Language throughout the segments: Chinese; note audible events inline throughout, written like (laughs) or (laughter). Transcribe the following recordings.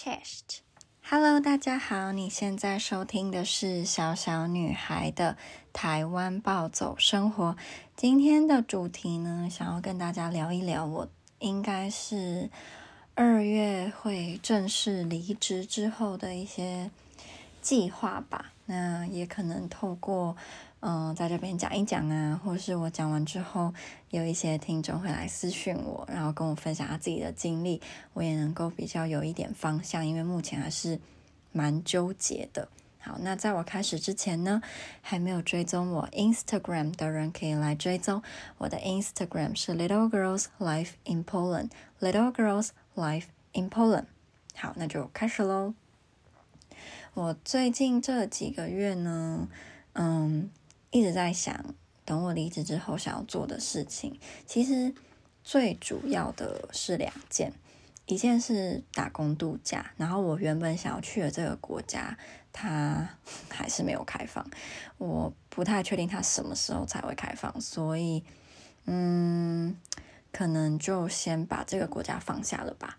Chest，Hello，大家好，你现在收听的是小小女孩的台湾暴走生活。今天的主题呢，想要跟大家聊一聊，我应该是二月会正式离职之后的一些计划吧。那也可能透过。嗯，在这边讲一讲啊，或是我讲完之后，有一些听众会来私讯我，然后跟我分享他自己的经历，我也能够比较有一点方向，因为目前还是蛮纠结的。好，那在我开始之前呢，还没有追踪我 Instagram 的人可以来追踪我的 Instagram 是 Little Girls Life in Poland，Little Girls Life in Poland。好，那就开始喽。我最近这几个月呢，嗯。一直在想，等我离职之后想要做的事情，其实最主要的是两件，一件是打工度假，然后我原本想要去的这个国家，它 (laughs) 还是没有开放，我不太确定它什么时候才会开放，所以，嗯，可能就先把这个国家放下了吧。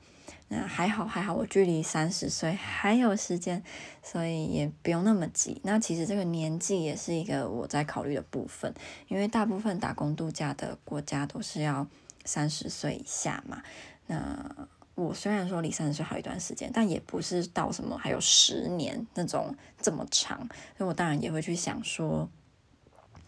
那还好，还好，我距离三十岁还有时间，所以也不用那么急。那其实这个年纪也是一个我在考虑的部分，因为大部分打工度假的国家都是要三十岁以下嘛。那我虽然说离三十岁还有一段时间，但也不是到什么还有十年那种这么长，所以我当然也会去想说。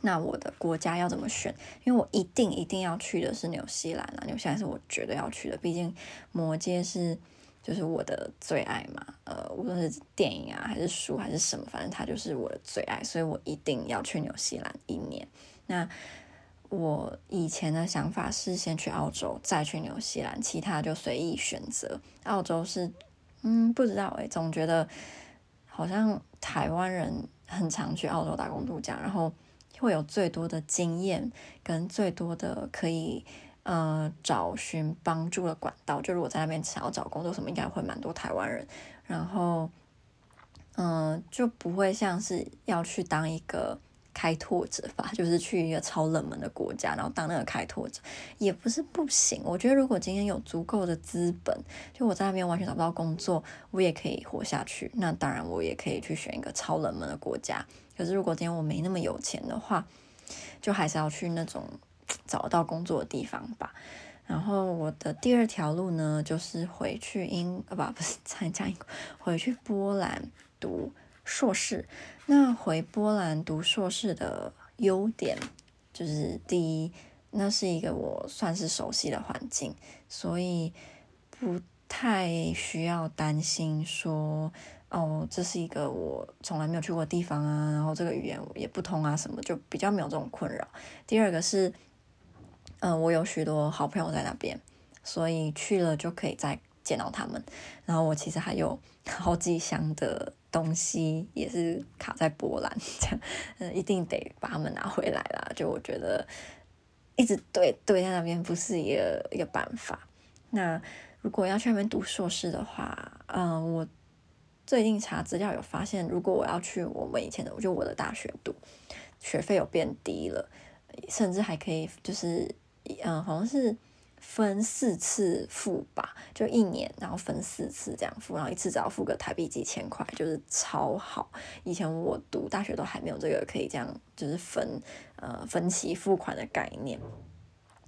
那我的国家要怎么选？因为我一定一定要去的是纽西兰啊！纽西兰是我绝对要去的，毕竟魔戒是就是我的最爱嘛。呃，无论是电影啊，还是书，还是什么，反正它就是我的最爱，所以我一定要去纽西兰一年。那我以前的想法是先去澳洲，再去纽西兰，其他就随意选择。澳洲是，嗯，不知道诶，总觉得好像台湾人很常去澳洲打工度假，然后。会有最多的经验跟最多的可以呃找寻帮助的管道，就如果在那边想要找工作什么，应该会蛮多台湾人。然后嗯、就不会像是要去当一个开拓者吧，就是去一个超冷门的国家，然后当那个开拓者也不是不行。我觉得如果今天有足够的资本，就我在那边完全找不到工作，我也可以活下去。那当然，我也可以去选一个超冷门的国家。可是，如果今天我没那么有钱的话，就还是要去那种找到工作的地方吧。然后，我的第二条路呢，就是回去英，呃，不，不是参加英国，回去波兰读硕士。那回波兰读硕士的优点就是，第一，那是一个我算是熟悉的环境，所以不太需要担心说。哦，这是一个我从来没有去过的地方啊，然后这个语言也不通啊，什么就比较没有这种困扰。第二个是，嗯、呃，我有许多好朋友在那边，所以去了就可以再见到他们。然后我其实还有 (laughs) 好几箱的东西也是卡在波兰，这样，嗯，一定得把他们拿回来啦。就我觉得一直对对在那边不是一个一个办法。那如果要去那边读硕士的话，嗯、呃，我。最近查资料有发现，如果我要去我们以前的，我就我的大学读，学费有变低了，甚至还可以就是，嗯，好像是分四次付吧，就一年，然后分四次这样付，然后一次只要付个台币几千块，就是超好。以前我读大学都还没有这个可以这样，就是分呃分期付款的概念。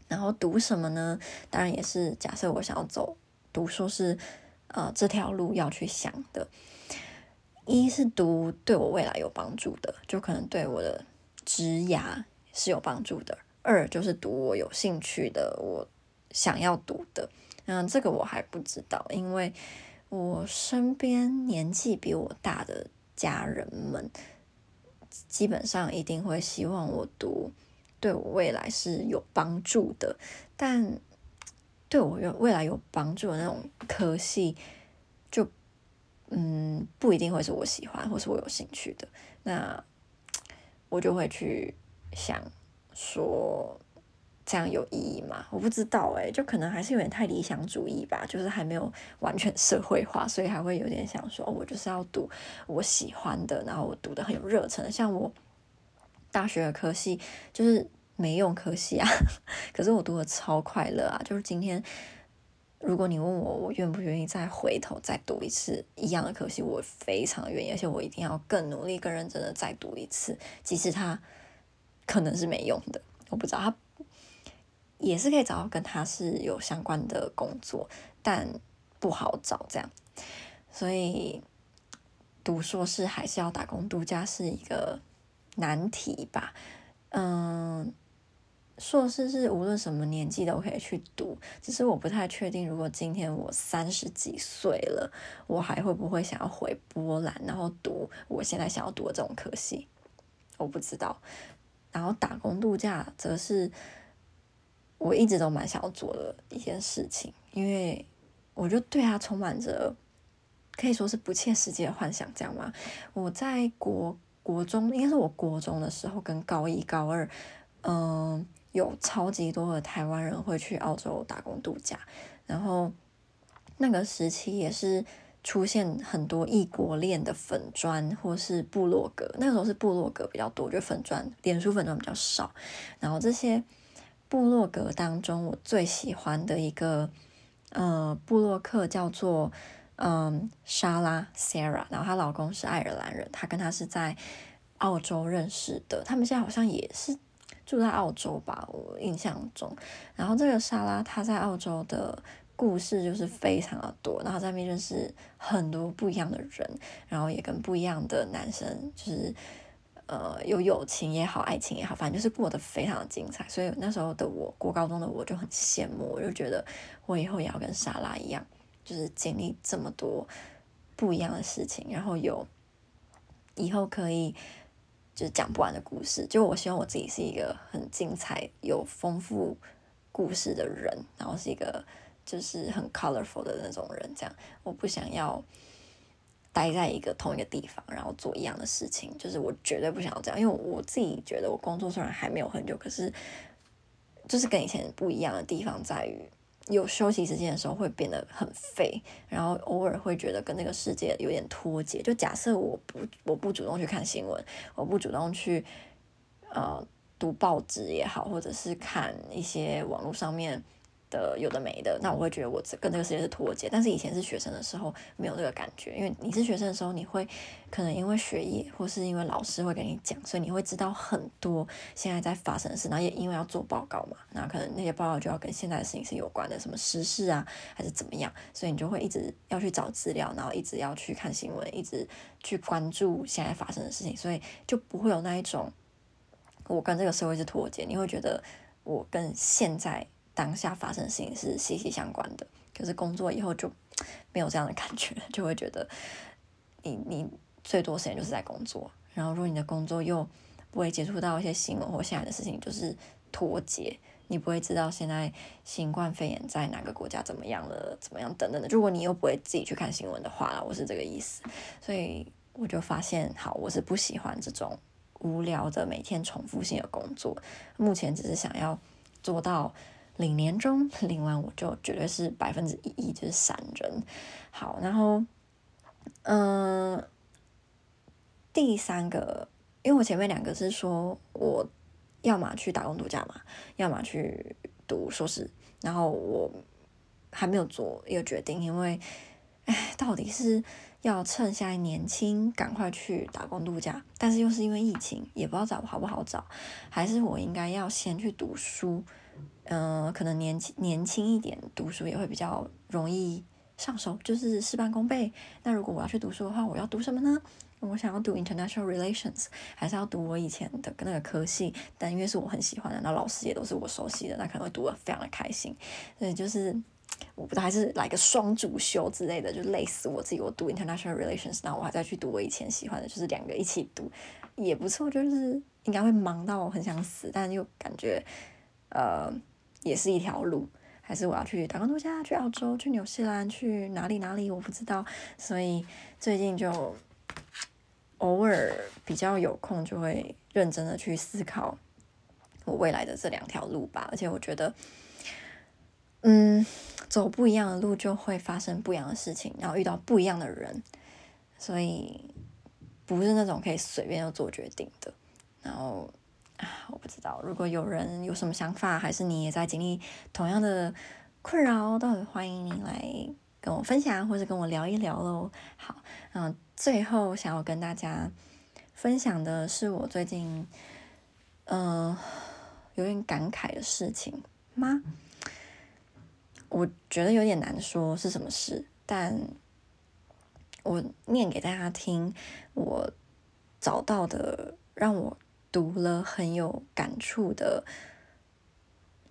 然后读什么呢？当然也是假设我想要走读硕士，呃，这条路要去想的。一是读对我未来有帮助的，就可能对我的职涯是有帮助的；二就是读我有兴趣的，我想要读的。嗯，这个我还不知道，因为我身边年纪比我大的家人们，基本上一定会希望我读对我未来是有帮助的，但对我有未来有帮助的那种科系，嗯，不一定会是我喜欢或是我有兴趣的，那我就会去想说，这样有意义吗？我不知道哎，就可能还是有点太理想主义吧，就是还没有完全社会化，所以还会有点想说，我就是要读我喜欢的，然后我读得很有热忱，像我大学的科系就是没用科系啊，(laughs) 可是我读得超快乐啊，就是今天。如果你问我，我愿不愿意再回头再读一次一样的科系，我非常愿意，而且我一定要更努力、更认真的再读一次，即使它可能是没用的，我不知道它也是可以找到跟它是有相关的工作，但不好找这样，所以读硕士还是要打工度假是一个难题吧，嗯。硕士是无论什么年纪都可以去读，只是我不太确定，如果今天我三十几岁了，我还会不会想要回波兰，然后读我现在想要读的这种科系，我不知道。然后打工度假则是我一直都蛮想要做的一件事情，因为我就对它充满着可以说是不切实际的幻想，这样吗？我在国国中，应该是我国中的时候，跟高一高二，嗯。有超级多的台湾人会去澳洲打工度假，然后那个时期也是出现很多异国恋的粉砖或是部落格，那个时候是部落格比较多，就粉砖、脸书粉砖比较少。然后这些部落格当中，我最喜欢的一个呃部落客叫做嗯莎拉 Sarah，然后她老公是爱尔兰人，她跟他是在澳洲认识的，他们现在好像也是。住在澳洲吧，我印象中。然后这个莎拉她在澳洲的故事就是非常的多，然后在那边认识很多不一样的人，然后也跟不一样的男生，就是呃有友情也好，爱情也好，反正就是过得非常的精彩。所以那时候的我，过高中的我就很羡慕，我就觉得我以后也要跟莎拉一样，就是经历这么多不一样的事情，然后有以后可以。就是讲不完的故事，就我希望我自己是一个很精彩、有丰富故事的人，然后是一个就是很 colorful 的那种人。这样，我不想要待在一个同一个地方，然后做一样的事情。就是我绝对不想要这样，因为我自己觉得我工作虽然还没有很久，可是就是跟以前不一样的地方在于。有休息时间的时候会变得很废，然后偶尔会觉得跟那个世界有点脱节。就假设我不我不主动去看新闻，我不主动去呃读报纸也好，或者是看一些网络上面。的有的没的，那我会觉得我跟这个世界是脱节。但是以前是学生的时候没有这个感觉，因为你是学生的时候，你会可能因为学业或是因为老师会跟你讲，所以你会知道很多现在在发生的事。然后也因为要做报告嘛，那可能那些报告就要跟现在的事情是有关的，什么时事啊还是怎么样，所以你就会一直要去找资料，然后一直要去看新闻，一直去关注现在发生的事情，所以就不会有那一种我跟这个社会是脱节。你会觉得我跟现在。当下发生的事情是息息相关的，可是工作以后就没有这样的感觉，(laughs) 就会觉得你你最多时间就是在工作，然后如果你的工作又不会接触到一些新闻或现在的事情，就是脱节，你不会知道现在新冠肺炎在哪个国家怎么样了，怎么样等等的。如果你又不会自己去看新闻的话，我是这个意思，所以我就发现，好，我是不喜欢这种无聊的每天重复性的工作，目前只是想要做到。领年终领完我就绝对是百分之一亿就是闪人。好，然后嗯、第三个，因为我前面两个是说我要么去打工度假嘛，要么去读硕士，然后我还没有做一个决定，因为哎，到底是要趁现在年轻赶快去打工度假，但是又是因为疫情，也不知道找好不好找，还是我应该要先去读书。嗯、可能年轻年轻一点读书也会比较容易上手，就是事半功倍。那如果我要去读书的话，我要读什么呢？我想要读 International Relations，还是要读我以前的那个科系？但因为是我很喜欢的，那老师也都是我熟悉的，那可能会读得非常的开心。所以就是我不知道还是来个双主修之类的，就累死我自己。我读 International Relations，那我还再去读我以前喜欢的，就是两个一起读也不错。就是应该会忙到我很想死，但又感觉呃。也是一条路，还是我要去打工度假，去澳洲，去纽西兰，去哪里哪里我不知道，所以最近就偶尔比较有空，就会认真的去思考我未来的这两条路吧。而且我觉得，嗯，走不一样的路就会发生不一样的事情，然后遇到不一样的人，所以不是那种可以随便就做决定的，然后。啊我不知道，如果有人有什么想法，还是你也在经历同样的困扰，都很欢迎你来跟我分享，或者跟我聊一聊喽。好，嗯，最后想要跟大家分享的是我最近、呃、有点感慨的事情吗？我觉得有点难说是什么事，但我念给大家听，我找到的让我读了很有感触的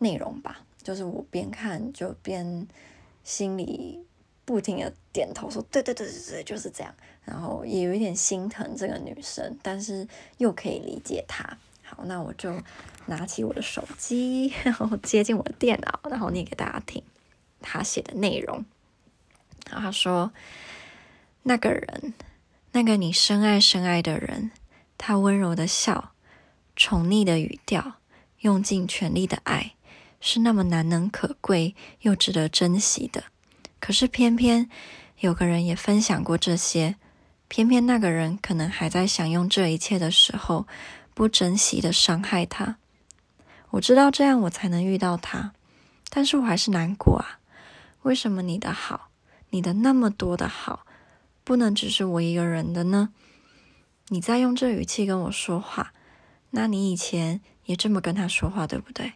内容吧，就是我边看就边心里不停的点头说，对对对对对，就是这样，然后也有一点心疼这个女生，但是又可以理解她。好，那我就拿起我的手机，(laughs) 然后接近我的电脑，然后念给大家听。他写的内容，然后他说：“那个人，那个你深爱深爱的人，他温柔的笑，宠溺的语调，用尽全力的爱，是那么难能可贵又值得珍惜的。可是偏偏有个人也分享过这些，偏偏那个人可能还在享用这一切的时候，不珍惜的伤害他。我知道这样我才能遇到他，但是我还是难过啊。”为什么你的好，你的那么多的好，不能只是我一个人的呢？你在用这语气跟我说话，那你以前也这么跟他说话，对不对？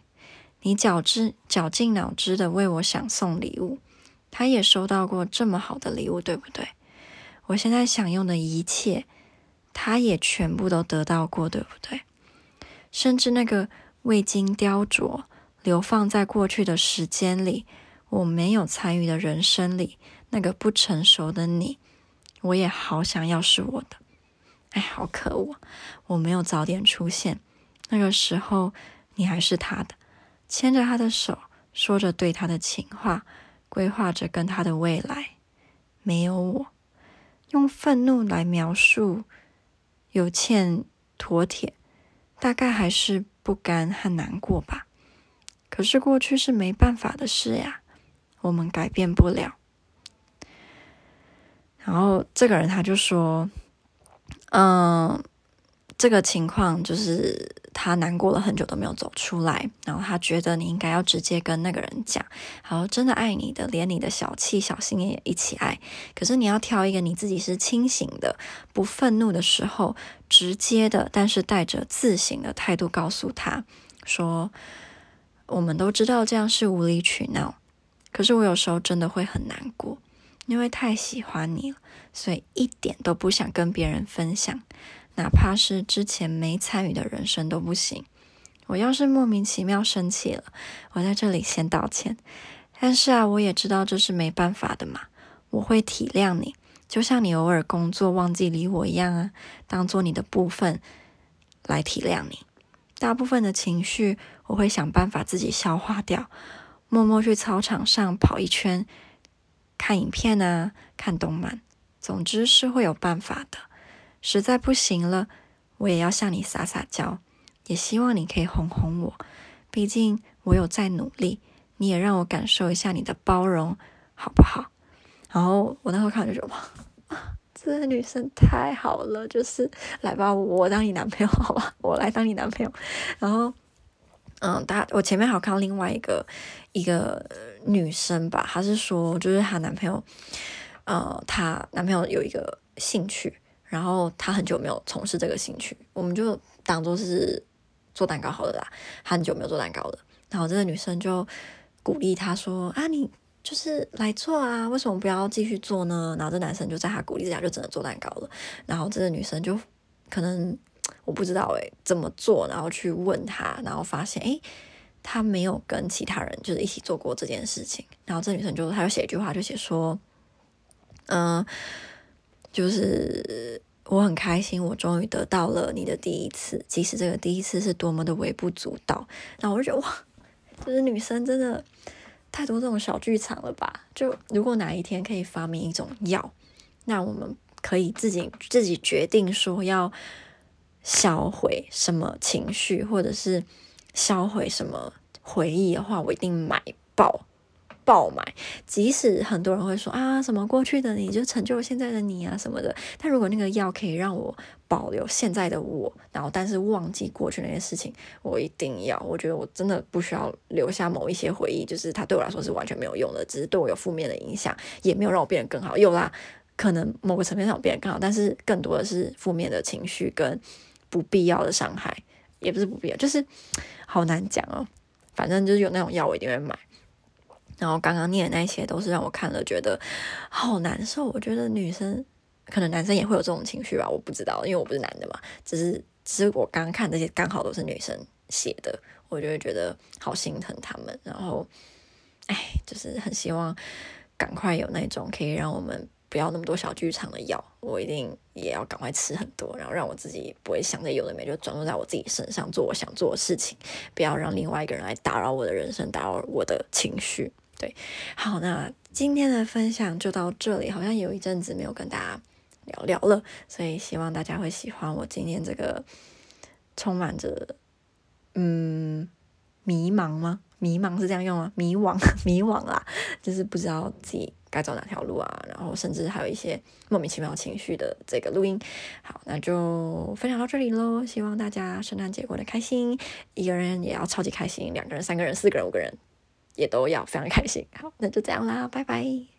你绞尽绞尽脑汁的为我想送礼物，他也收到过这么好的礼物，对不对？我现在享用的一切，他也全部都得到过，对不对？甚至那个未经雕琢、流放在过去的时间里。我没有参与的人生里，那个不成熟的你，我也好想要是我的。哎，好可恶！我没有早点出现，那个时候你还是他的，牵着他的手，说着对他的情话，规划着跟他的未来。没有我，用愤怒来描述，有欠妥帖，大概还是不甘和难过吧。可是过去是没办法的事呀。我们改变不了。然后这个人他就说：“嗯，这个情况就是他难过了很久都没有走出来。然后他觉得你应该要直接跟那个人讲，好真的爱你的，连你的小气小心也一起爱。可是你要挑一个你自己是清醒的、不愤怒的时候，直接的，但是带着自省的态度告诉他说：我们都知道这样是无理取闹。”可是我有时候真的会很难过，因为太喜欢你了，所以一点都不想跟别人分享，哪怕是之前没参与的人生都不行。我要是莫名其妙生气了，我在这里先道歉。但是啊，我也知道这是没办法的嘛，我会体谅你，就像你偶尔工作忘记理我一样啊，当做你的部分来体谅你。大部分的情绪，我会想办法自己消化掉。默默去操场上跑一圈，看影片啊，看动漫，总之是会有办法的。实在不行了，我也要向你撒撒娇，也希望你可以哄哄我。毕竟我有在努力，你也让我感受一下你的包容，好不好？然后我那时候看就觉得哇，这女生太好了，就是来吧，我当你男朋友，好吧，我来当你男朋友。然后。嗯，大我前面还看到另外一个一个女生吧，她是说，就是她男朋友，呃，她男朋友有一个兴趣，然后她很久没有从事这个兴趣，我们就当做是做蛋糕好了啦。她很久没有做蛋糕了，然后这个女生就鼓励她说：“啊，你就是来做啊，为什么不要继续做呢？”然后这男生就在她鼓励之下，就真的做蛋糕了。然后这个女生就可能。我不知道诶，怎么做，然后去问他，然后发现诶，他没有跟其他人就是一起做过这件事情。然后这女生就，她就写一句话，就写说，嗯、就是我很开心，我终于得到了你的第一次，即使这个第一次是多么的微不足道。然后我就觉得哇，就是女生真的太多这种小剧场了吧？就如果哪一天可以发明一种药，那我们可以自己自己决定说要。销毁什么情绪，或者是销毁什么回忆的话，我一定买爆。爆买。即使很多人会说啊，什么过去的你就成就了现在的你啊什么的，但如果那个药可以让我保留现在的我，然后但是忘记过去那些事情，我一定要。我觉得我真的不需要留下某一些回忆，就是它对我来说是完全没有用的，只是对我有负面的影响，也没有让我变得更好。有啦，可能某个层面上我变得更好，但是更多的是负面的情绪跟不必要的伤害，也不是不必要，就是好难讲哦。反正就是有那种药，我一定会买。然后刚刚念的那些都是让我看了觉得好难受。我觉得女生可能男生也会有这种情绪吧，我不知道，因为我不是男的嘛。只是只是我刚刚看这些刚好都是女生写的，我就会觉得好心疼他们。然后，哎，就是很希望赶快有那种可以让我们。不要那么多小剧场的药，我一定也要赶快吃很多，然后让我自己不会想着有的没，就专注在我自己身上做我想做的事情，不要让另外一个人来打扰我的人生，打扰我的情绪。对，好，那今天的分享就到这里，好像有一阵子没有跟大家聊聊了，所以希望大家会喜欢我今天这个充满着嗯迷茫吗？迷茫是这样用吗？迷惘，(laughs) 迷惘啦，就是不知道自己。该走哪条路啊？然后甚至还有一些莫名其妙情绪的这个录音。好，那就分享到这里喽。希望大家圣诞节过得开心，一个人也要超级开心，两个人、三个人、四个人、五个人也都要非常开心。好，那就这样啦，拜拜。